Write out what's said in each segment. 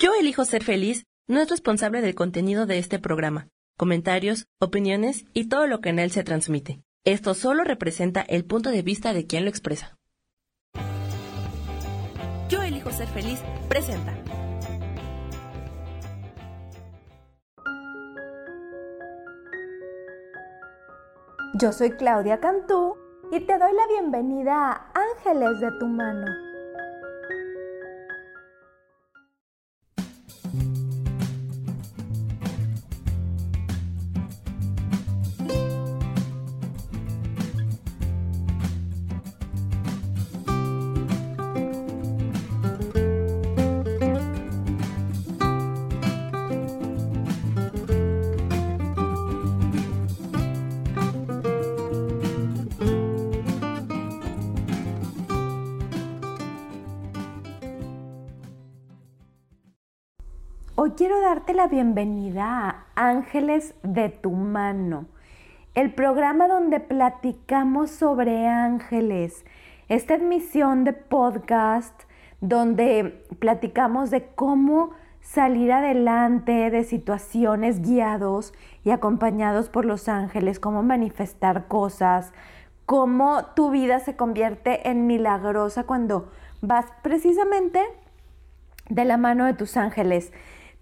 Yo elijo ser feliz no es responsable del contenido de este programa, comentarios, opiniones y todo lo que en él se transmite. Esto solo representa el punto de vista de quien lo expresa. Yo elijo ser feliz presenta. Yo soy Claudia Cantú y te doy la bienvenida a Ángeles de tu mano quiero darte la bienvenida a Ángeles de tu mano, el programa donde platicamos sobre ángeles, esta admisión de podcast donde platicamos de cómo salir adelante de situaciones guiados y acompañados por los ángeles, cómo manifestar cosas, cómo tu vida se convierte en milagrosa cuando vas precisamente de la mano de tus ángeles.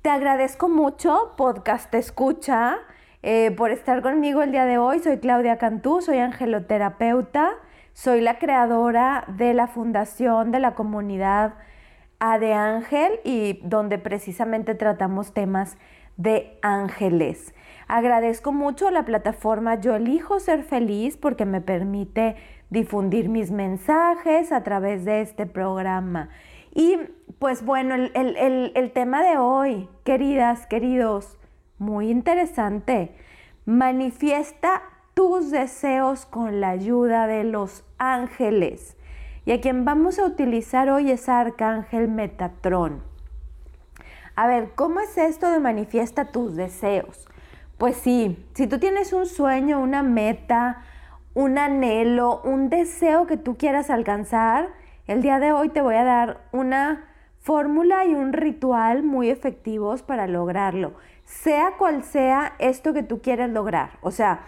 Te agradezco mucho, podcast escucha, eh, por estar conmigo el día de hoy. Soy Claudia Cantú, soy angeloterapeuta, soy la creadora de la fundación de la comunidad A de Ángel y donde precisamente tratamos temas de ángeles. Agradezco mucho la plataforma Yo elijo ser feliz porque me permite difundir mis mensajes a través de este programa. Y pues bueno, el, tema de hoy, queridas, queridos, muy interesante. Manifiesta tus deseos con la ayuda de los ángeles. Y a quien vamos a utilizar hoy es Arcángel Metatrón. A ver, ¿cómo es esto de manifiesta tus deseos? Pues sí, si tú tienes un sueño, una meta, un anhelo, un deseo que tú quieras alcanzar, el día de hoy te voy a dar una fórmula y un ritual muy efectivos para lograrlo, sea cual sea esto que tú quieres lograr. O sea,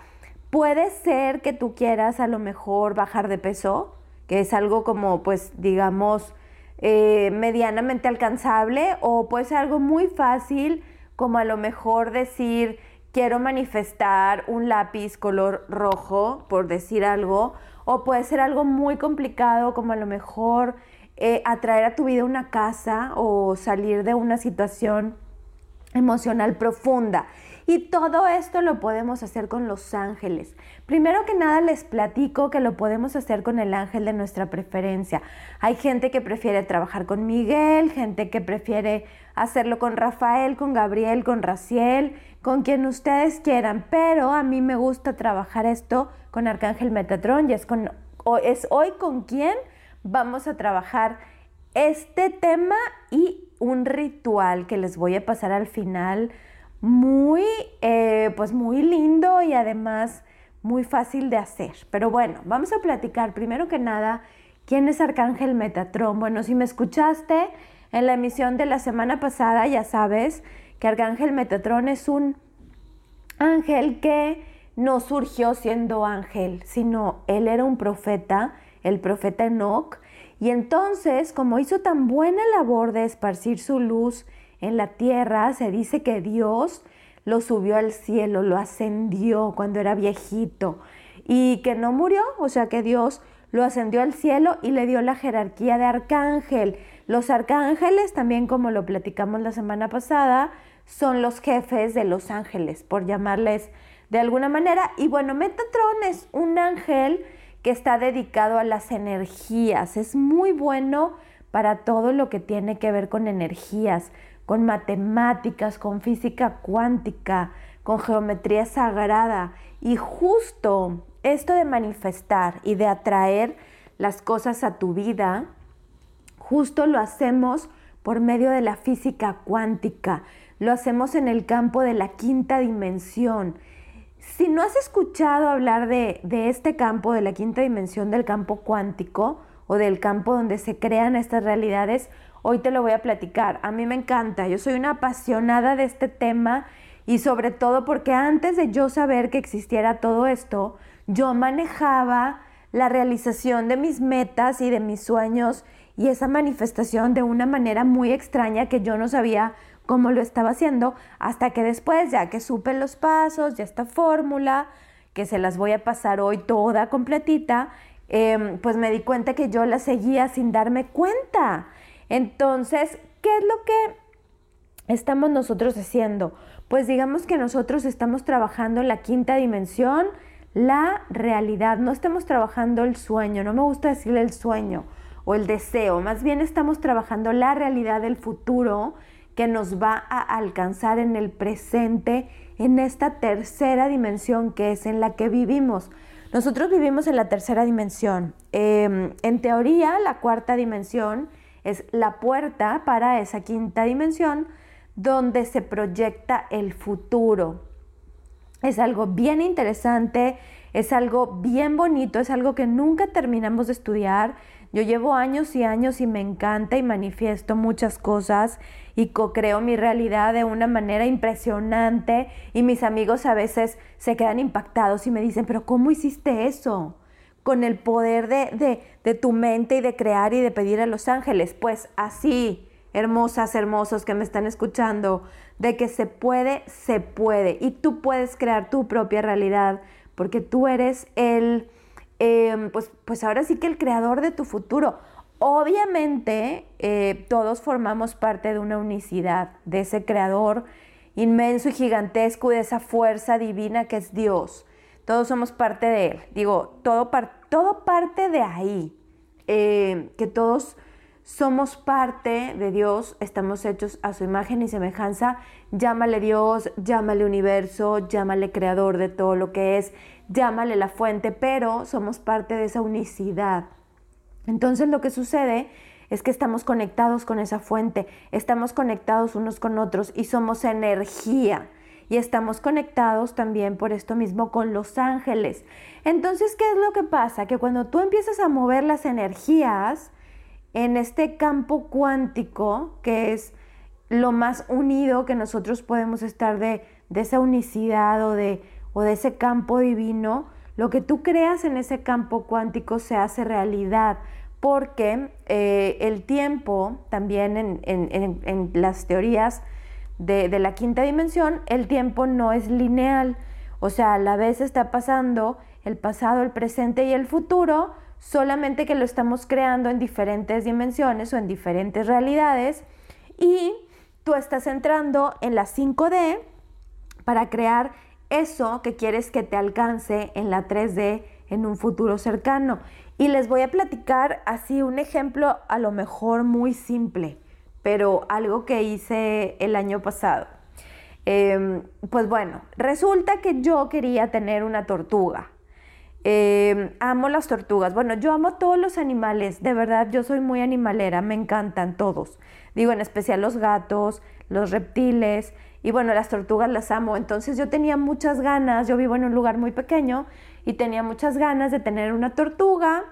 puede ser que tú quieras a lo mejor bajar de peso, que es algo como, pues, digamos, eh, medianamente alcanzable, o puede ser algo muy fácil, como a lo mejor decir, quiero manifestar un lápiz color rojo, por decir algo, o puede ser algo muy complicado como a lo mejor eh, atraer a tu vida una casa o salir de una situación emocional profunda. Y todo esto lo podemos hacer con los ángeles. Primero que nada les platico que lo podemos hacer con el ángel de nuestra preferencia. Hay gente que prefiere trabajar con Miguel, gente que prefiere hacerlo con Rafael, con Gabriel, con Raciel, con quien ustedes quieran. Pero a mí me gusta trabajar esto con Arcángel Metatrón y es, con, es hoy con quien vamos a trabajar este tema y un ritual que les voy a pasar al final muy, eh, pues muy lindo y además muy fácil de hacer. Pero bueno, vamos a platicar primero que nada quién es Arcángel Metatrón. Bueno, si me escuchaste en la emisión de la semana pasada, ya sabes que Arcángel Metatrón es un ángel que no surgió siendo ángel, sino él era un profeta, el profeta Enoch, y entonces, como hizo tan buena labor de esparcir su luz en la tierra, se dice que Dios lo subió al cielo, lo ascendió cuando era viejito y que no murió, o sea que Dios lo ascendió al cielo y le dio la jerarquía de arcángel. Los arcángeles, también como lo platicamos la semana pasada, son los jefes de los ángeles, por llamarles de alguna manera. Y bueno, Metatron es un ángel que está dedicado a las energías. Es muy bueno para todo lo que tiene que ver con energías, con matemáticas, con física cuántica, con geometría sagrada. Y justo esto de manifestar y de atraer las cosas a tu vida, justo lo hacemos por medio de la física cuántica, lo hacemos en el campo de la quinta dimensión. Si no has escuchado hablar de, este campo, de la quinta dimensión del campo cuántico o del campo donde se crean estas realidades, hoy te lo voy a platicar. A mí me encanta, yo soy una apasionada de este tema y sobre todo porque antes de yo saber que existiera todo esto, yo manejaba la realización de mis metas y de mis sueños y esa manifestación de una manera muy extraña que yo no sabía cómo lo estaba haciendo hasta que después, ya que supe los pasos, ya esta fórmula, que se las voy a pasar hoy toda completita, em, pues me di cuenta que yo la seguía sin darme cuenta. Entonces, ¿qué es lo que estamos nosotros haciendo? Pues digamos que nosotros estamos trabajando en la quinta dimensión, la realidad, no estamos trabajando el sueño, no me gusta decirle el sueño o el deseo, más bien estamos trabajando la realidad del futuro que nos va a alcanzar en el presente, en esta tercera dimensión que es en la que vivimos. Nosotros vivimos en la tercera dimensión. Em, en teoría, la cuarta dimensión es la puerta para esa quinta dimensión donde se proyecta el futuro. Es algo bien interesante, es algo bien bonito, es algo que nunca terminamos de estudiar. Yo llevo años y años y me encanta y manifiesto muchas cosas y co-creo mi realidad de una manera impresionante y mis amigos a veces se quedan impactados y me dicen, pero ¿cómo hiciste eso? Con el poder de, de tu mente y de crear y de pedir a los ángeles. Pues así, hermosas, hermosos que me están escuchando, de que se puede, se puede. Y tú puedes crear tu propia realidad porque tú eres el Em, pues, pues ahora sí que el creador de tu futuro. Obviamente eh, todos formamos parte de una unicidad, de ese creador inmenso y gigantesco, de esa fuerza divina que es Dios. Todos somos parte de Él. Digo, todo, todo parte de ahí. Eh, que todos somos parte de Dios, estamos hechos a su imagen y semejanza. Llámale Dios, llámale universo, llámale creador de todo lo que es llámale la fuente, pero somos parte de esa unicidad. Entonces lo que sucede es que estamos conectados con esa fuente, estamos conectados unos con otros y somos energía. Y estamos conectados también por esto mismo con los ángeles. Entonces, ¿qué es lo que pasa? Que cuando tú empiezas a mover las energías en este campo cuántico, que es lo más unido que nosotros podemos estar de, de esa unicidad o de o de ese campo divino, lo que tú creas en ese campo cuántico se hace realidad, porque eh, el tiempo, también en, las teorías de, de, la quinta dimensión, el tiempo no es lineal, o sea, a la vez está pasando el pasado, el presente y el futuro, solamente que lo estamos creando en diferentes dimensiones o en diferentes realidades, y tú estás entrando en la 5D para crear eso que quieres que te alcance en la 3D en un futuro cercano. Y les voy a platicar así un ejemplo a lo mejor muy simple, pero algo que hice el año pasado. Em, pues bueno, resulta que yo quería tener una tortuga. Em, amo las tortugas. Bueno, yo amo todos los animales. De verdad, yo soy muy animalera. Me encantan todos. Digo, en especial los gatos, los reptiles. Y bueno, las tortugas las amo. Entonces yo tenía muchas ganas, yo vivo en un lugar muy pequeño y tenía muchas ganas de tener una tortuga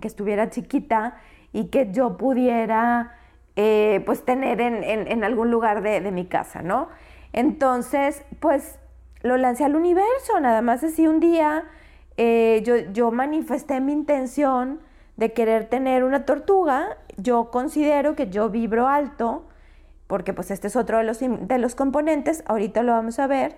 que estuviera chiquita y que yo pudiera eh, pues tener en, algún lugar de, mi casa, ¿no? Entonces, pues lo lancé al universo, nada más así un día eh, yo, yo manifesté mi intención de querer tener una tortuga. Yo considero que yo vibro alto porque pues este es otro de los, de los componentes, ahorita lo vamos a ver,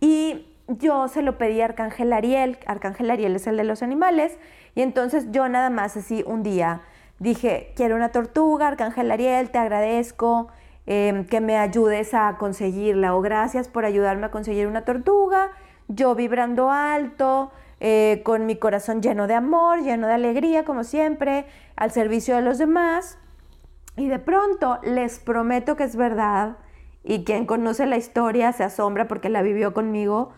y yo se lo pedí a Arcángel Ariel, Arcángel Ariel es el de los animales, y entonces yo nada más así un día dije, quiero una tortuga, Arcángel Ariel, te agradezco em, que me ayudes a conseguirla, o gracias por ayudarme a conseguir una tortuga, yo vibrando alto, eh, con mi corazón lleno de amor, lleno de alegría, como siempre, al servicio de los demás. Y de pronto les prometo que es verdad, y quien conoce la historia se asombra porque la vivió conmigo,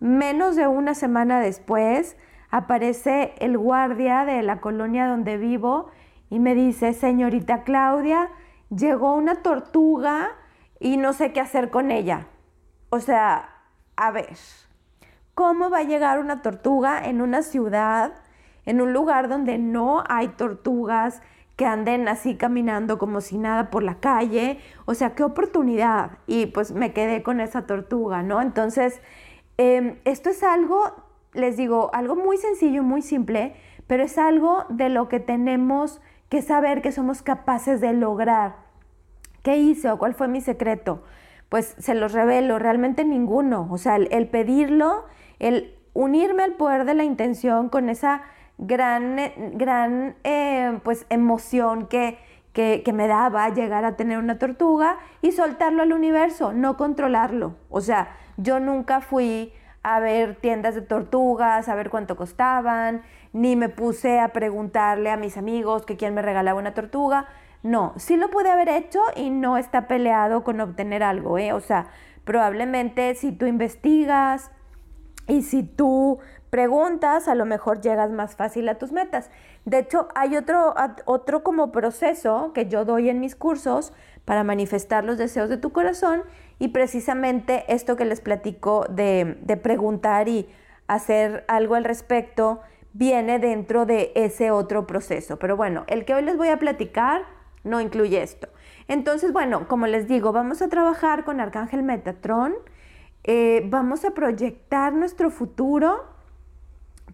menos de una semana después aparece el guardia de la colonia donde vivo y me dice, señorita Claudia, llegó una tortuga y no sé qué hacer con ella. O sea, a ver, ¿cómo va a llegar una tortuga en una ciudad, en un lugar donde no hay tortugas, que anden así caminando como si nada por la calle. O sea, qué oportunidad. Y pues me quedé con esa tortuga, ¿no? Entonces, em, esto es algo, les digo, algo muy sencillo, muy simple, pero es algo de lo que tenemos que saber que somos capaces de lograr. ¿Qué hice o cuál fue mi secreto? Pues se los revelo, realmente ninguno. O sea, el pedirlo, el unirme al poder de la intención con esa gran, gran eh, pues, emoción que, que, que, me daba llegar a tener una tortuga y soltarlo al universo, no controlarlo. O sea, yo nunca fui a ver tiendas de tortugas, a ver cuánto costaban, ni me puse a preguntarle a mis amigos que quién me regalaba una tortuga. No, sí lo pude haber hecho y no está peleado con obtener algo, ¿eh? O sea, probablemente si tú investigas y si tú preguntas, a lo mejor llegas más fácil a tus metas. De hecho, hay otro, otro como proceso que yo doy en mis cursos para manifestar los deseos de tu corazón y precisamente esto que les platico de, de preguntar y hacer algo al respecto viene dentro de ese otro proceso. Pero bueno, el que hoy les voy a platicar no incluye esto. Entonces, bueno, como les digo, vamos a trabajar con Arcángel Metatron, eh, vamos a proyectar nuestro futuro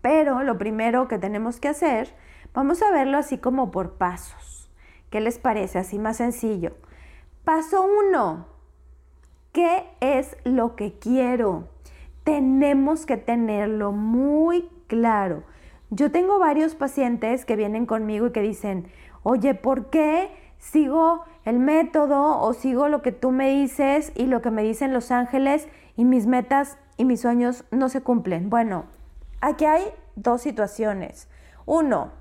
pero lo primero que tenemos que hacer, vamos a verlo así como por pasos. ¿Qué les parece? Así más sencillo. Paso uno. ¿Qué es lo que quiero? Tenemos que tenerlo muy claro. Yo tengo varios pacientes que vienen conmigo y que dicen, oye, ¿por qué sigo el método o sigo lo que tú me dices y lo que me dicen los ángeles y mis metas y mis sueños no se cumplen? Bueno, Aquí hay dos situaciones. Uno,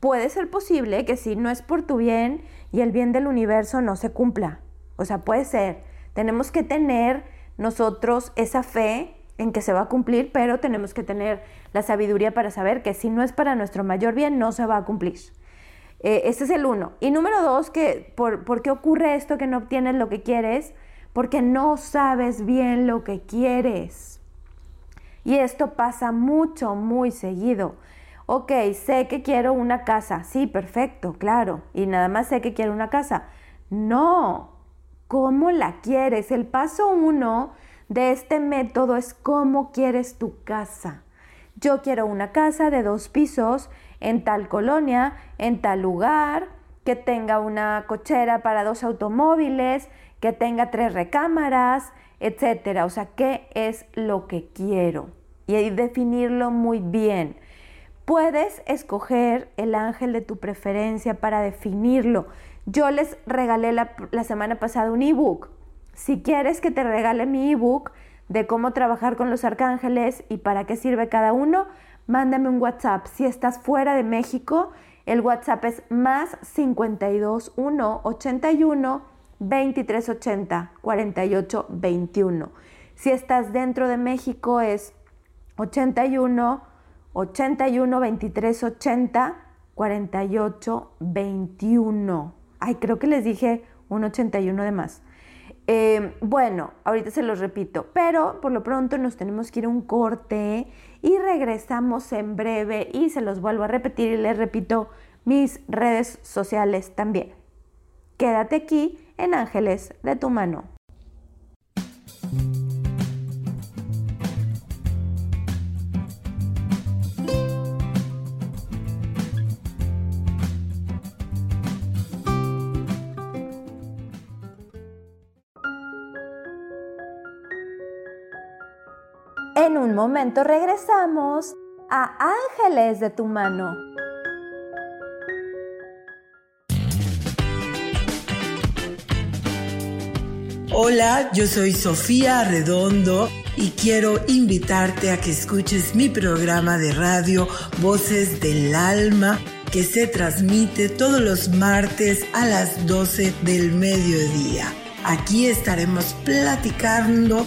puede ser posible que si no es por tu bien y el bien del universo no se cumpla. O sea, puede ser. Tenemos que tener nosotros esa fe en que se va a cumplir, pero tenemos que tener la sabiduría para saber que si no es para nuestro mayor bien, no se va a cumplir. Eh, es el uno. Y número dos, que por, ¿por qué ocurre esto que no obtienes lo que quieres? Porque no sabes bien lo que quieres. Y esto pasa mucho, muy seguido. Ok, sé que quiero una casa. Sí, perfecto, claro. Y nada más sé que quiero una casa. No, ¿cómo la quieres? El paso uno de este método es cómo quieres tu casa. Yo quiero una casa de dos pisos en tal colonia, en tal lugar, que tenga una cochera para dos automóviles, que tenga tres recámaras, etcétera. O sea, ¿qué es lo que quiero? Y definirlo muy bien. Puedes escoger el ángel de tu preferencia para definirlo. Yo les regalé la, semana pasada un ebook. Si quieres que te regale mi ebook de cómo trabajar con los arcángeles y para qué sirve cada uno, mándame un WhatsApp. Si estás fuera de México, el WhatsApp es más 52 1 81 2380 48 21. Si estás dentro de México es 81 81 23 80 48 21. Ay, creo que les dije un 81 de más. Eh, bueno, ahorita se los repito, pero por lo pronto nos tenemos que ir a un corte y regresamos en breve y se los vuelvo a repetir y les repito mis redes sociales también. Quédate aquí en Ángeles de tu mano. Momento regresamos a Ángeles de tu mano. Hola, yo soy Sofía Redondo y quiero invitarte a que escuches mi programa de radio Voces del Alma que se transmite todos los martes a las 12 del mediodía. Aquí estaremos platicando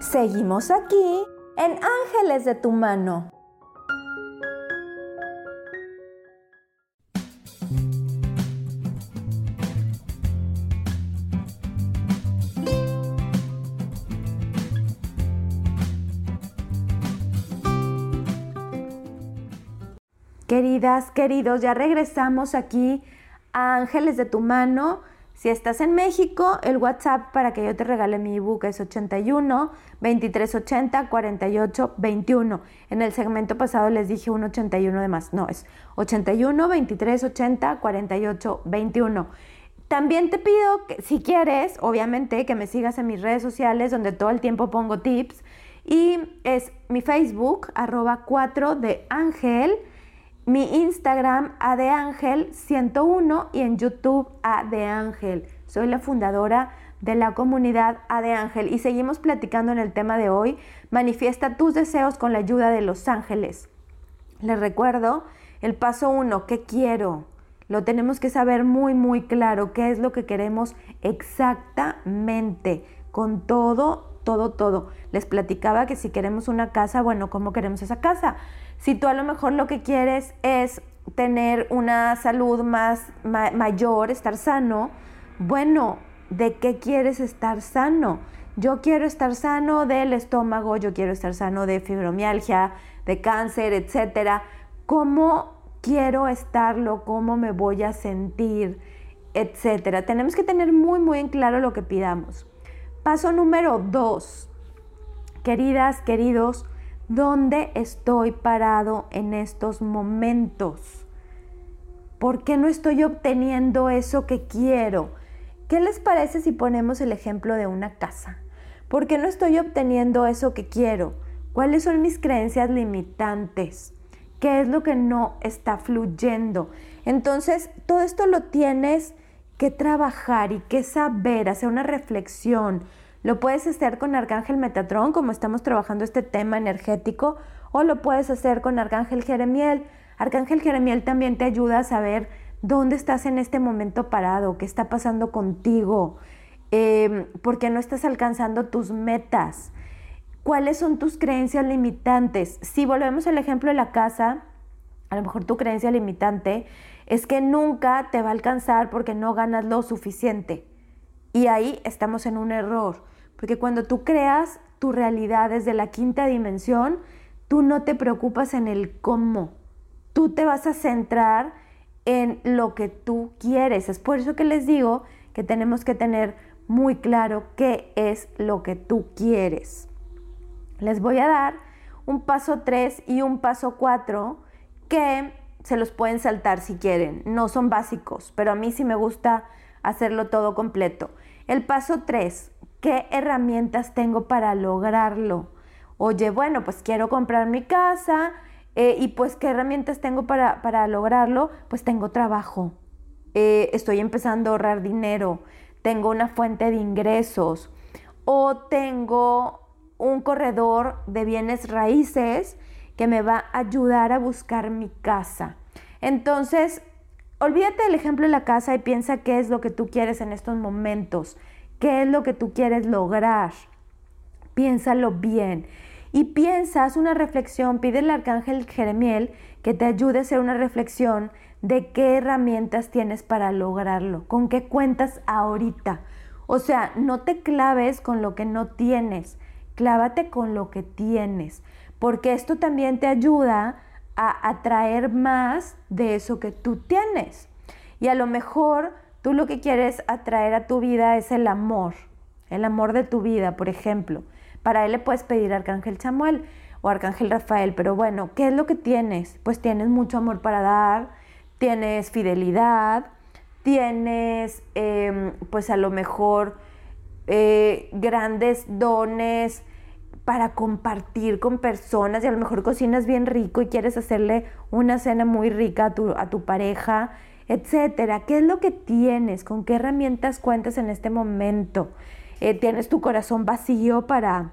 Seguimos aquí en Ángeles de tu mano. Queridas, queridos, ya regresamos aquí a Ángeles de tu mano. Si estás en México, el WhatsApp para que yo te regale mi ebook es 81 2380 48 21. En el segmento pasado les dije un 81 de más. No, es 81 2380 48 21. También te pido que si quieres, obviamente, que me sigas en mis redes sociales donde todo el tiempo pongo tips. Y es mi Facebook, arroba 4 de Ángel mi Instagram adeangel101 y en YouTube adeangel. Soy la fundadora de la comunidad adeangel y seguimos platicando en el tema de hoy. Manifiesta tus deseos con la ayuda de los ángeles. Les recuerdo el paso uno, ¿qué quiero? Lo tenemos que saber muy, muy claro, qué es lo que queremos exactamente, con todo, todo, todo. Les platicaba que si queremos una casa, bueno, ¿cómo queremos esa casa? Si tú a lo mejor lo que quieres es tener una salud más mayor, estar sano, bueno, ¿de qué quieres estar sano? Yo quiero estar sano del estómago, yo quiero estar sano de fibromialgia, de cáncer, etcétera. ¿Cómo quiero estarlo? ¿Cómo me voy a sentir? Etcétera. Tenemos que tener muy, muy en claro lo que pidamos. Paso número dos. Queridas, queridos, ¿Dónde estoy parado en estos momentos? ¿Por qué no estoy obteniendo eso que quiero? ¿Qué les parece si ponemos el ejemplo de una casa? ¿Por qué no estoy obteniendo eso que quiero? ¿Cuáles son mis creencias limitantes? ¿Qué es lo que no está fluyendo? Entonces, todo esto lo tienes que trabajar y que saber, hacer una reflexión, lo puedes hacer con Arcángel Metatrón, como estamos trabajando este tema energético, o lo puedes hacer con Arcángel Jeremiel. Arcángel Jeremiel también te ayuda a saber dónde estás en este momento parado, qué está pasando contigo, eh, por qué no estás alcanzando tus metas, cuáles son tus creencias limitantes. Si volvemos al ejemplo de la casa, a lo mejor tu creencia limitante es que nunca te va a alcanzar porque no ganas lo suficiente. Y ahí estamos en un error. Porque cuando tú creas tu realidad desde la quinta dimensión, tú no te preocupas en el cómo. Tú te vas a centrar en lo que tú quieres. Es por eso que les digo que tenemos que tener muy claro qué es lo que tú quieres. Les voy a dar un paso 3 y un paso 4 que se los pueden saltar si quieren. No son básicos, pero a mí sí me gusta hacerlo todo completo. El paso 3, ¿qué herramientas tengo para lograrlo? Oye, bueno, pues quiero comprar mi casa eh, y pues ¿qué herramientas tengo para, para lograrlo? Pues tengo trabajo, eh, estoy empezando a ahorrar dinero, tengo una fuente de ingresos o tengo un corredor de bienes raíces que me va a ayudar a buscar mi casa. Entonces, olvídate del ejemplo de la casa y piensa qué es lo que tú quieres en estos momentos, qué es lo que tú quieres lograr. Piénsalo bien. Y piensas una reflexión, pide al arcángel Jeremiel que te ayude a hacer una reflexión de qué herramientas tienes para lograrlo, con qué cuentas ahorita. O sea, no te claves con lo que no tienes, clávate con lo que tienes, porque esto también te ayuda a atraer más de eso que tú tienes. Y a lo mejor tú lo que quieres atraer a tu vida es el amor, el amor de tu vida, por ejemplo. Para él le puedes pedir Arcángel Samuel o Arcángel Rafael, pero bueno, ¿qué es lo que tienes? Pues tienes mucho amor para dar, tienes fidelidad, tienes em, pues a lo mejor eh, grandes dones para compartir con personas y a lo mejor cocinas bien rico y quieres hacerle una cena muy rica a tu, a tu pareja, etcétera. ¿Qué es lo que tienes? ¿Con qué herramientas cuentas en este momento? Eh, ¿Tienes tu corazón vacío para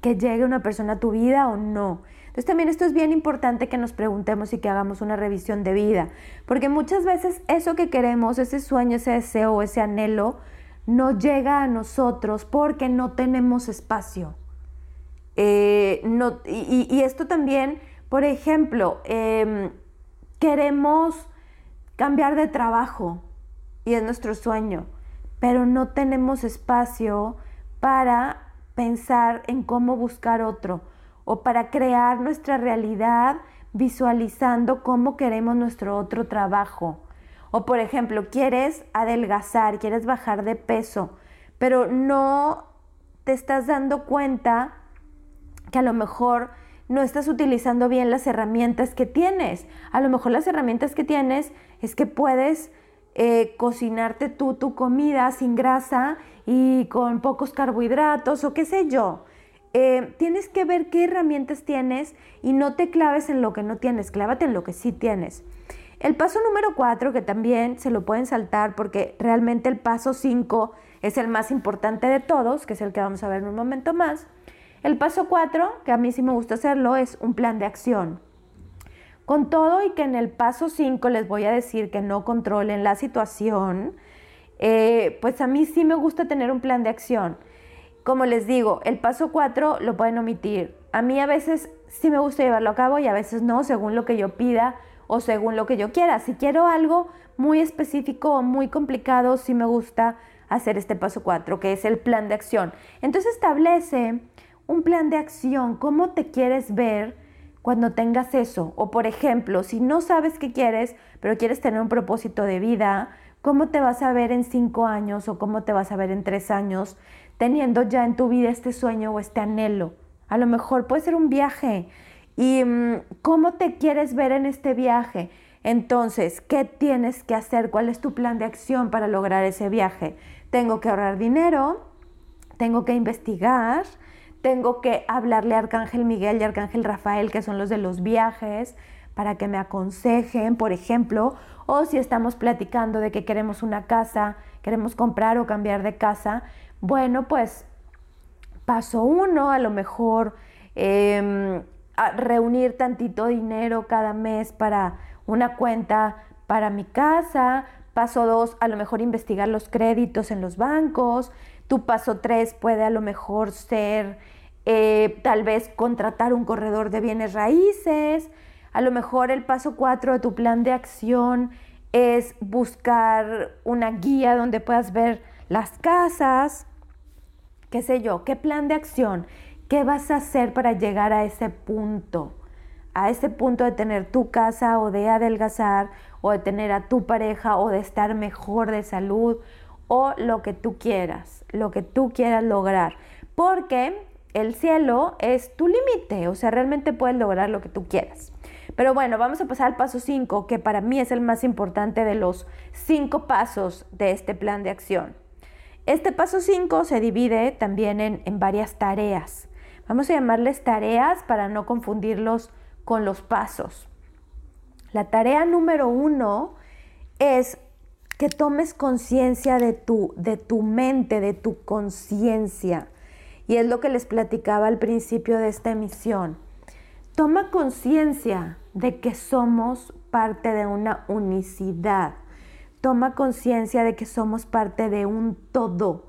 que llegue una persona a tu vida o no? Entonces también esto es bien importante que nos preguntemos y que hagamos una revisión de vida, porque muchas veces eso que queremos, ese sueño, ese deseo, ese anhelo, no llega a nosotros porque no tenemos espacio. Eh, no, y, esto también, por ejemplo, em, queremos cambiar de trabajo y es nuestro sueño, pero no tenemos espacio para pensar en cómo buscar otro o para crear nuestra realidad visualizando cómo queremos nuestro otro trabajo. O por ejemplo, quieres adelgazar, quieres bajar de peso, pero no te estás dando cuenta que a lo mejor no estás utilizando bien las herramientas que tienes. A lo mejor las herramientas que tienes es que puedes eh, cocinarte tú tu comida sin grasa y con pocos carbohidratos o qué sé yo. Eh, tienes que ver qué herramientas tienes y no te claves en lo que no tienes, clávate en lo que sí tienes. El paso número 4, que también se lo pueden saltar porque realmente el paso 5 es el más importante de todos, que es el que vamos a ver en un momento más. El paso 4, que a mí sí me gusta hacerlo, es un plan de acción. Con todo y que en el paso 5 les voy a decir que no controlen la situación, eh, pues a mí sí me gusta tener un plan de acción. Como les digo, el paso 4 lo pueden omitir. A mí a veces sí me gusta llevarlo a cabo y a veces no, según lo que yo pida o según lo que yo quiera. Si quiero algo muy específico o muy complicado, sí me gusta hacer este paso 4, que es el plan de acción. Entonces establece un plan de acción, cómo te quieres ver cuando tengas eso. O por ejemplo, si no sabes qué quieres, pero quieres tener un propósito de vida, ¿cómo te vas a ver en cinco años o cómo te vas a ver en tres años? teniendo ya en tu vida este sueño o este anhelo. A lo mejor puede ser un viaje. ¿Y mm, cómo te quieres ver en este viaje? Entonces, ¿qué tienes que hacer? ¿Cuál es tu plan de acción para lograr ese viaje? Tengo que ahorrar dinero, tengo que investigar, tengo que hablarle a Arcángel Miguel y Arcángel Rafael, que son los de los viajes, para que me aconsejen, por ejemplo, o si estamos platicando de que queremos una casa, queremos comprar o cambiar de casa, bueno, pues paso uno, a lo mejor em, reunir tantito dinero cada mes para una cuenta para mi casa. Paso dos, a lo mejor investigar los créditos en los bancos. Tu paso tres puede a lo mejor ser eh, tal vez contratar un corredor de bienes raíces. A lo mejor el paso cuatro de tu plan de acción es buscar una guía donde puedas ver las casas qué sé yo, qué plan de acción, qué vas a hacer para llegar a ese punto, a ese punto de tener tu casa o de adelgazar o de tener a tu pareja o de estar mejor de salud o lo que tú quieras, lo que tú quieras lograr. Porque el cielo es tu límite, o sea, realmente puedes lograr lo que tú quieras. Pero bueno, vamos a pasar al paso 5, que para mí es el más importante de los cinco pasos de este plan de acción. Este paso 5 se divide también en, en varias tareas. Vamos a llamarles tareas para no confundirlos con los pasos. La tarea número uno es que tomes conciencia de tu, de tu mente, de tu conciencia. Y es lo que les platicaba al principio de esta emisión. Toma conciencia de que somos parte de una unicidad. Toma conciencia de que somos parte de un todo,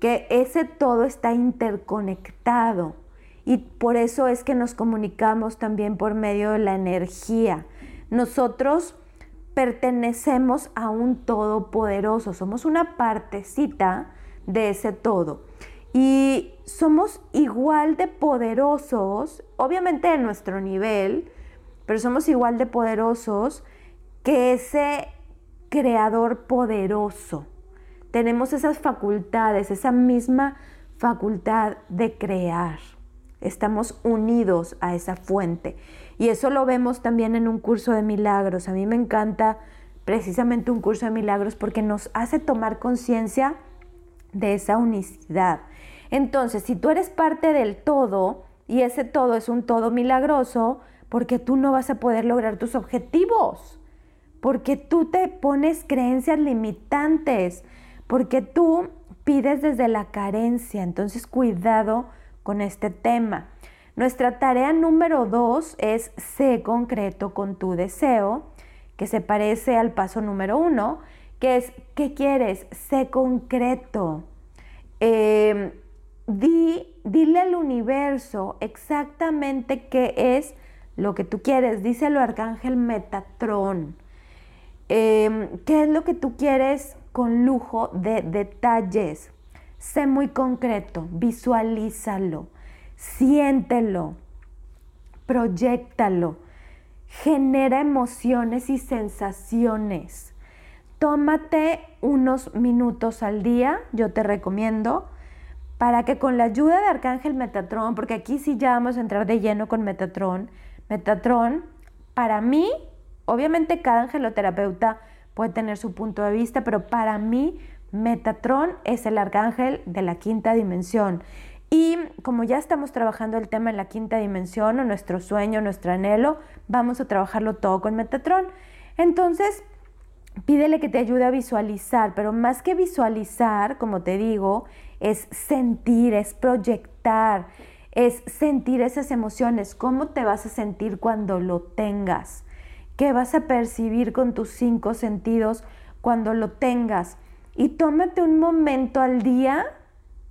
que ese todo está interconectado. Y por eso es que nos comunicamos también por medio de la energía. Nosotros pertenecemos a un todopoderoso, somos una partecita de ese todo. Y somos igual de poderosos, obviamente en nuestro nivel, pero somos igual de poderosos que ese creador poderoso. Tenemos esas facultades, esa misma facultad de crear. Estamos unidos a esa fuente. Y eso lo vemos también en un curso de milagros. A mí me encanta precisamente un curso de milagros porque nos hace tomar conciencia de esa unicidad. Entonces, si tú eres parte del todo y ese todo es un todo milagroso, porque tú no vas a poder lograr tus objetivos, porque tú te pones creencias limitantes, porque tú pides desde la carencia. Entonces, cuidado con este tema. Nuestra tarea número dos es sé concreto con tu deseo, que se parece al paso número uno, que es ¿qué quieres? Sé concreto. Em, di, dile al universo exactamente qué es lo que tú quieres. Díselo Arcángel Metatrón. Em, ¿Qué es lo que tú quieres con lujo de detalles? Sé muy concreto, visualízalo siéntelo, proyectalo, genera emociones y sensaciones. Tómate unos minutos al día, yo te recomiendo, para que con la ayuda de Arcángel Metatrón, porque aquí sí ya vamos a entrar de lleno con Metatrón, Metatrón, para mí, obviamente cada angeloterapeuta puede tener su punto de vista, pero para mí Metatrón es el arcángel de la quinta dimensión y como ya estamos trabajando el tema en la quinta dimensión o nuestro sueño, nuestro anhelo, vamos a trabajarlo todo con Metatron. Entonces, pídele que te ayude a visualizar, pero más que visualizar, como te digo, es sentir, es proyectar, es sentir esas emociones. ¿Cómo te vas a sentir cuando lo tengas? ¿Qué vas a percibir con tus cinco sentidos cuando lo tengas? Y tómate un momento al día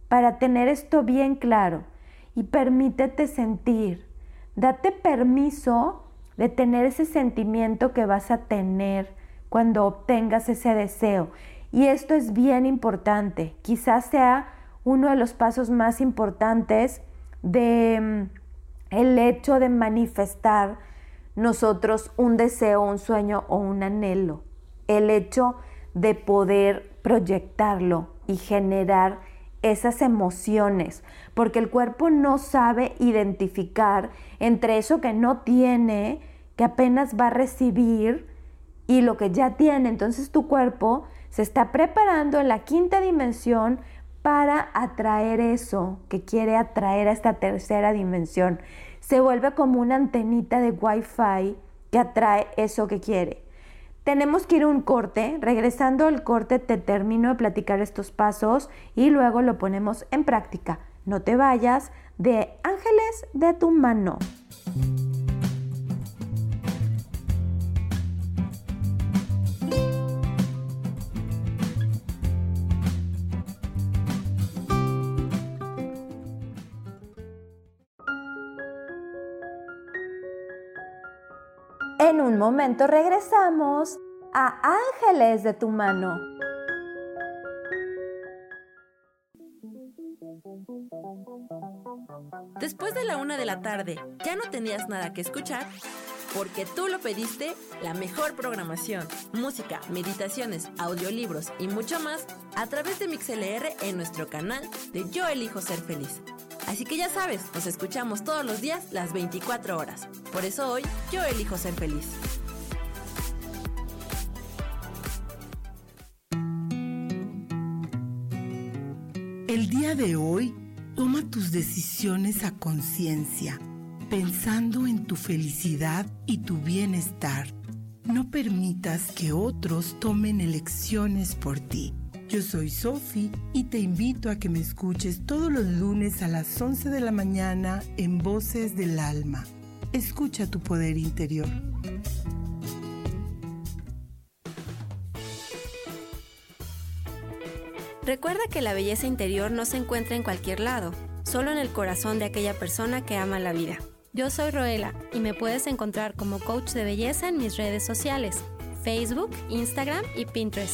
para tener esto bien claro y permítete sentir. Date permiso de tener ese sentimiento que vas a tener cuando obtengas ese deseo. Y esto es bien importante. Quizás sea uno de los pasos más importantes de mm, el hecho de manifestar nosotros un deseo, un sueño o un anhelo. El hecho de poder proyectarlo y generar esas emociones, porque el cuerpo no sabe identificar entre eso que no tiene, que apenas va a recibir, y lo que ya tiene. Entonces tu cuerpo se está preparando en la quinta dimensión para atraer eso que quiere atraer a esta tercera dimensión. Se vuelve como una antenita de Wi-Fi que atrae eso que quiere. Tenemos que ir a un corte. Regresando al corte te termino de platicar estos pasos y luego lo ponemos en práctica. No te vayas de Ángeles de tu mano. Un momento regresamos a Ángeles de tu mano. Después de la una de la tarde, ¿ya no tenías nada que escuchar? Porque tú lo pediste, la mejor programación, música, meditaciones, audiolibros y mucho más a través de MixLR en nuestro canal de Yo Elijo Ser Feliz. Así que ya sabes, nos escuchamos todos los días las 24 horas. Por eso hoy yo elijo ser feliz. El día de hoy, toma tus decisiones a conciencia, pensando en tu felicidad y tu bienestar. No permitas que otros tomen elecciones por ti. Yo soy Sofi y te invito a que me escuches todos los lunes a las 11 de la mañana en Voces del Alma. Escucha tu poder interior. Recuerda que la belleza interior no se encuentra en cualquier lado, solo en el corazón de aquella persona que ama la vida. Yo soy Roela y me puedes encontrar como coach de belleza en mis redes sociales, Facebook, Instagram y Pinterest.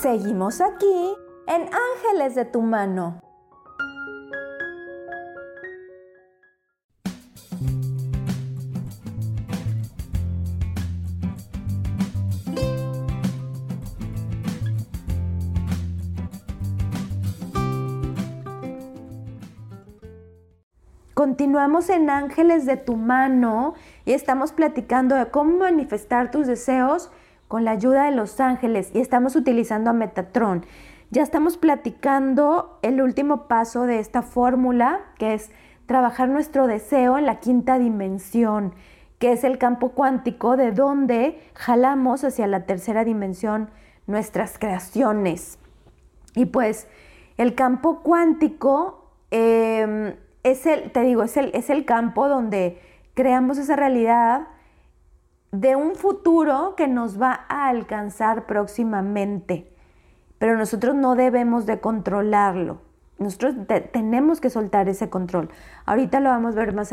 Seguimos aquí en Ángeles de tu mano. Continuamos en Ángeles de tu mano y estamos platicando de cómo manifestar tus deseos con la ayuda de los ángeles y estamos utilizando a Metatron. Ya estamos platicando el último paso de esta fórmula, que es trabajar nuestro deseo en la quinta dimensión, que es el campo cuántico de donde jalamos hacia la tercera dimensión nuestras creaciones. Y pues el campo cuántico em, es el, te digo, es el, es el campo donde creamos esa realidad de un futuro que nos va a alcanzar próximamente, pero nosotros no debemos de controlarlo. Nosotros tenemos que soltar ese control. Ahorita lo vamos, a ver más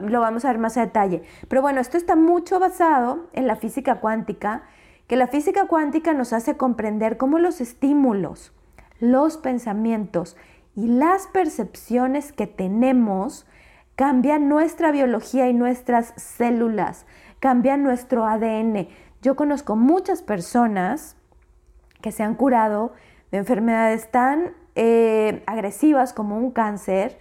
lo vamos a ver más a detalle. Pero bueno, esto está mucho basado en la física cuántica, que la física cuántica nos hace comprender cómo los estímulos, los pensamientos y las percepciones que tenemos cambian nuestra biología y nuestras células cambia nuestro ADN. Yo conozco muchas personas que se han curado de enfermedades tan eh, agresivas como un cáncer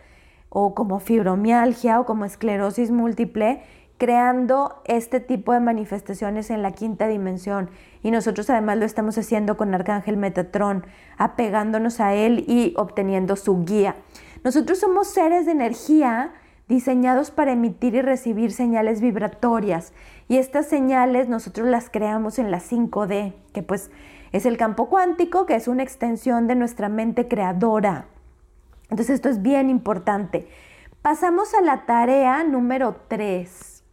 o como fibromialgia o como esclerosis múltiple, creando este tipo de manifestaciones en la quinta dimensión. Y nosotros además lo estamos haciendo con Arcángel Metatron, apegándonos a él y obteniendo su guía. Nosotros somos seres de energía diseñados para emitir y recibir señales vibratorias. Y estas señales nosotros las creamos en la 5D, que pues es el campo cuántico, que es una extensión de nuestra mente creadora. Entonces esto es bien importante. Pasamos a la tarea número 3.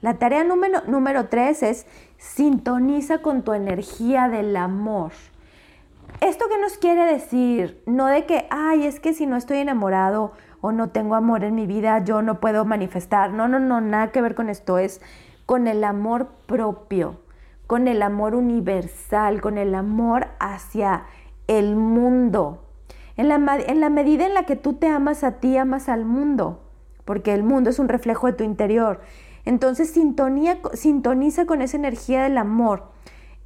La tarea número, número 3 es sintoniza con tu energía del amor. ¿Esto qué nos quiere decir? No de que, ay, es que si no estoy enamorado o no tengo amor en mi vida, yo no puedo manifestar. No, no, no, nada que ver con esto. Es con el amor propio, con el amor universal, con el amor hacia el mundo. En la, en la medida en la que tú te amas a ti, amas al mundo, porque el mundo es un reflejo de tu interior. Entonces sintonía, sintoniza con esa energía del amor.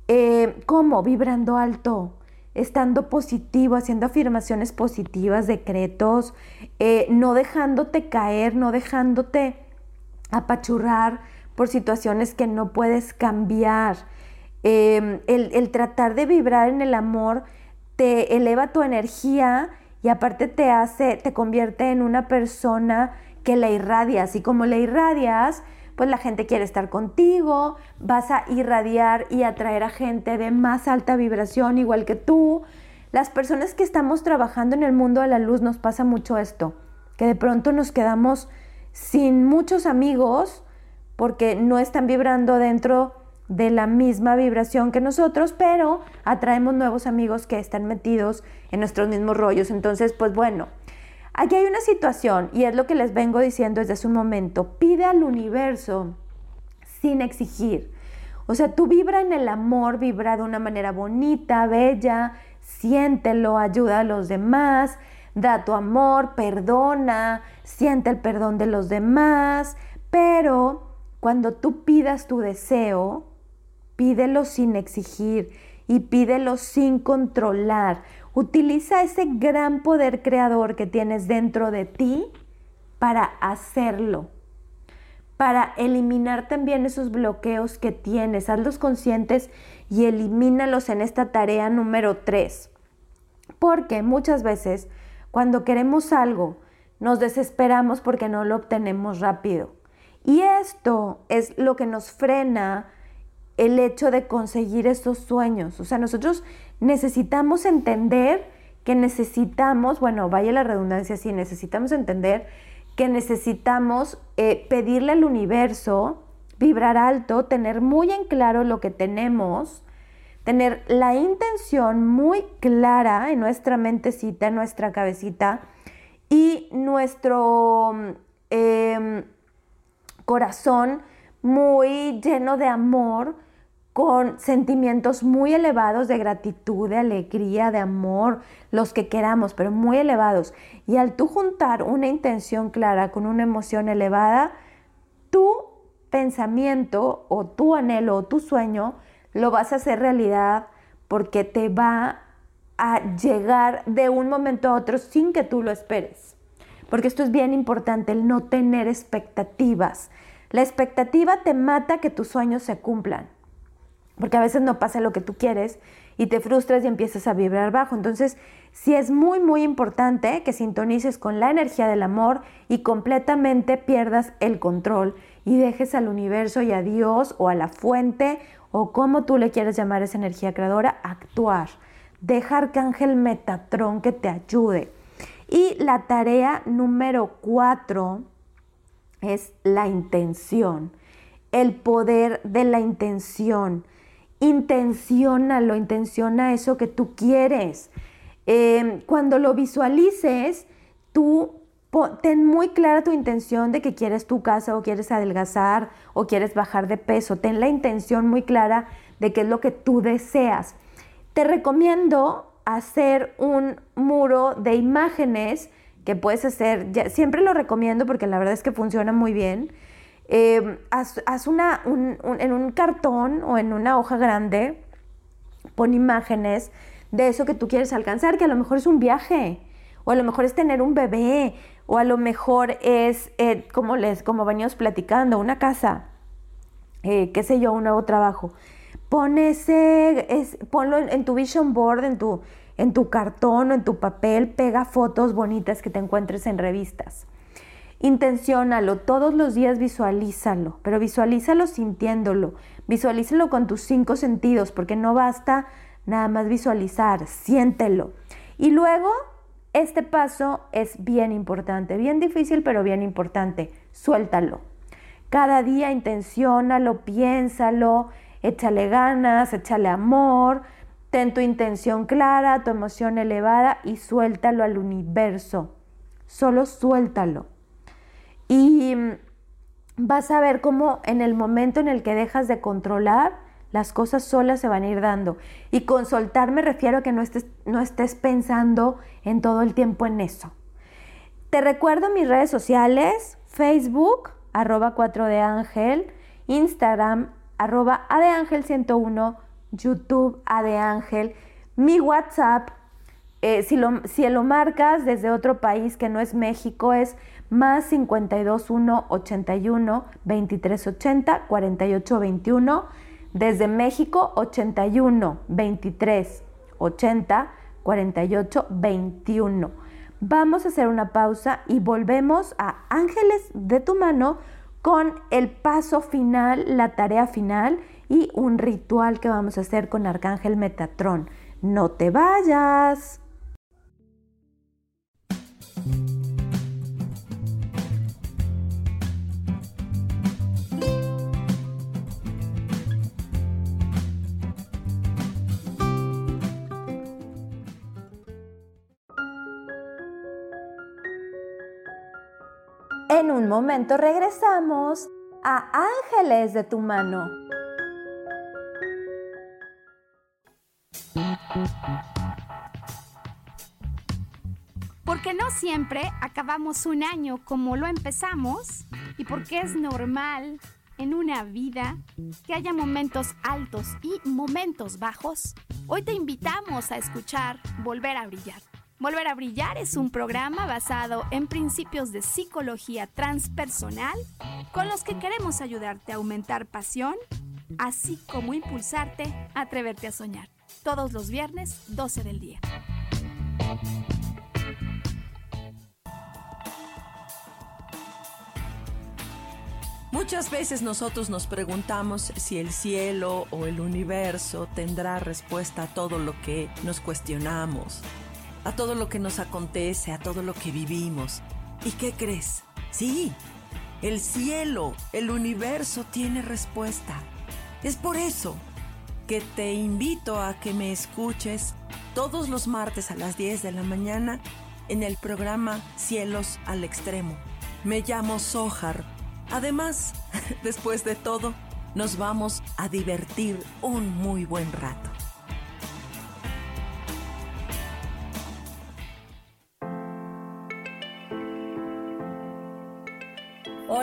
Eh, ¿Cómo? Vibrando alto, estando positivo, haciendo afirmaciones positivas, decretos, eh, no dejándote caer, no dejándote apachurrar por situaciones que no puedes cambiar. Em, el, el tratar de vibrar en el amor te eleva tu energía y aparte te hace, te convierte en una persona que la irradias y como la irradias, pues la gente quiere estar contigo, vas a irradiar y atraer a gente de más alta vibración igual que tú. Las personas que estamos trabajando en el mundo de la luz nos pasa mucho esto, que de pronto nos quedamos sin muchos amigos porque no están vibrando dentro de la misma vibración que nosotros, pero atraemos nuevos amigos que están metidos en nuestros mismos rollos. Entonces, pues bueno, aquí hay una situación y es lo que les vengo diciendo desde hace un momento. Pide al universo sin exigir. O sea, tú vibra en el amor, vibra de una manera bonita, bella, siéntelo, ayuda a los demás, da tu amor, perdona, siente el perdón de los demás, pero cuando tú pidas tu deseo, pídelo sin exigir y pídelo sin controlar. Utiliza ese gran poder creador que tienes dentro de ti para hacerlo, para eliminar también esos bloqueos que tienes. Hazlos conscientes y elimínalos en esta tarea número 3. Porque muchas veces cuando queremos algo, nos desesperamos porque no lo obtenemos rápido. Y esto es lo que nos frena el hecho de conseguir estos sueños. O sea, nosotros necesitamos entender que necesitamos, bueno, vaya la redundancia, sí, necesitamos entender que necesitamos eh, pedirle al universo, vibrar alto, tener muy en claro lo que tenemos, tener la intención muy clara en nuestra mentecita, en nuestra cabecita y nuestro em, corazón muy lleno de amor con sentimientos muy elevados de gratitud, de alegría, de amor, los que queramos, pero muy elevados. Y al tú juntar una intención clara con una emoción elevada, tu pensamiento o tu anhelo o tu sueño lo vas a hacer realidad porque te va a llegar de un momento a otro sin que tú lo esperes. Porque esto es bien importante, el no tener expectativas. La expectativa te mata que tus sueños se cumplan porque a veces no pasa lo que tú quieres y te frustras y empiezas a vibrar bajo. Entonces, sí es muy, muy importante que sintonices con la energía del amor y completamente pierdas el control y dejes al universo y a Dios o a la fuente o como tú le quieres llamar esa energía creadora, actuar. Dejar que Ángel Metatrón que te ayude. Y la tarea número cuatro es la intención, el poder de la intención intenciónalo, intenciona eso que tú quieres. Em, cuando lo visualices, tú ten muy clara tu intención de que quieres tu casa o quieres adelgazar o quieres bajar de peso. Ten la intención muy clara de qué es lo que tú deseas. Te recomiendo hacer un muro de imágenes que puedes hacer, siempre lo recomiendo porque la verdad es que funciona muy bien Em, haz, una, en un cartón o en una hoja grande, pon imágenes de eso que tú quieres alcanzar, que a lo mejor es un viaje, o a lo mejor es tener un bebé, o a lo mejor es, eh, como, les, como veníamos platicando, una casa, eh, qué sé yo, un nuevo trabajo. Pon ese, es, ponlo en, en, tu vision board, en tu, en tu cartón o en tu papel, pega fotos bonitas que te encuentres en revistas. Intenciónalo, todos los días visualízalo, pero visualízalo sintiéndolo, visualízalo con tus cinco sentidos, porque no basta nada más visualizar, siéntelo. Y luego, este paso es bien importante, bien difícil, pero bien importante, suéltalo. Cada día intenciónalo, piénsalo, échale ganas, échale amor, ten tu intención clara, tu emoción elevada y suéltalo al universo. Solo suéltalo. Y mm, vas a ver cómo en el momento en el que dejas de controlar, las cosas solas se van a ir dando. Y con soltar me refiero a que no estés, no estés pensando en todo el tiempo en eso. Te recuerdo mis redes sociales, Facebook, arroba 4 de Ángel, Instagram, arroba Ángel 101, YouTube Ángel. Mi WhatsApp, eh, si, lo, si lo marcas desde otro país que no es México, es más 521 81 23 80 48 21. Desde México, 81 23 80 48 21. Vamos a hacer una pausa y volvemos a Ángeles de tu mano con el paso final, la tarea final y un ritual que vamos a hacer con Arcángel Metatrón. No te vayas. Un momento regresamos a Ángeles de tu mano. Porque no siempre acabamos un año como lo empezamos y porque es normal en una vida que haya momentos altos y momentos bajos, hoy te invitamos a escuchar Volver a Brillar Volver a Brillar es un programa basado en principios de psicología transpersonal con los que queremos ayudarte a aumentar pasión, así como impulsarte a atreverte a soñar. Todos los viernes, 12 del día. Muchas veces nosotros nos preguntamos si el cielo o el universo tendrá respuesta a todo lo que nos cuestionamos a todo lo que nos acontece, a todo lo que vivimos. ¿Y qué crees? Sí, el cielo, el universo tiene respuesta. Es por eso que te invito a que me escuches todos los martes a las 10 de la mañana en el programa Cielos al Extremo. Me llamo Sohar. Además, después de todo, nos vamos a divertir un muy buen rato.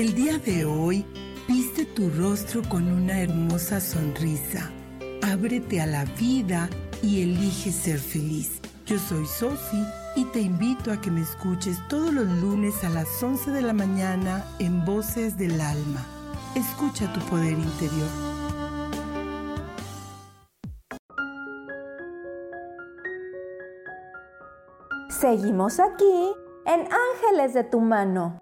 El día de hoy, viste tu rostro con una hermosa sonrisa. Ábrete a la vida y elige ser feliz. Yo soy Sofi y te invito a que me escuches todos los lunes a las 11 de la mañana en Voces del Alma. Escucha tu poder interior. Seguimos aquí en Ángeles de tu mano.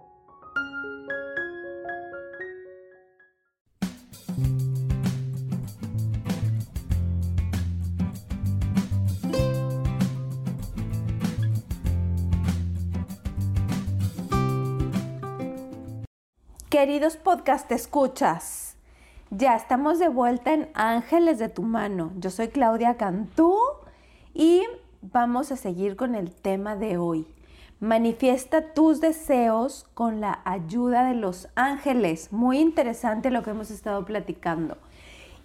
Queridos podcast escuchas, ya estamos de vuelta en Ángeles de tu mano. Yo soy Claudia Cantú y vamos a seguir con el tema de hoy. Manifiesta tus deseos con la ayuda de los ángeles. Muy interesante lo que hemos estado platicando.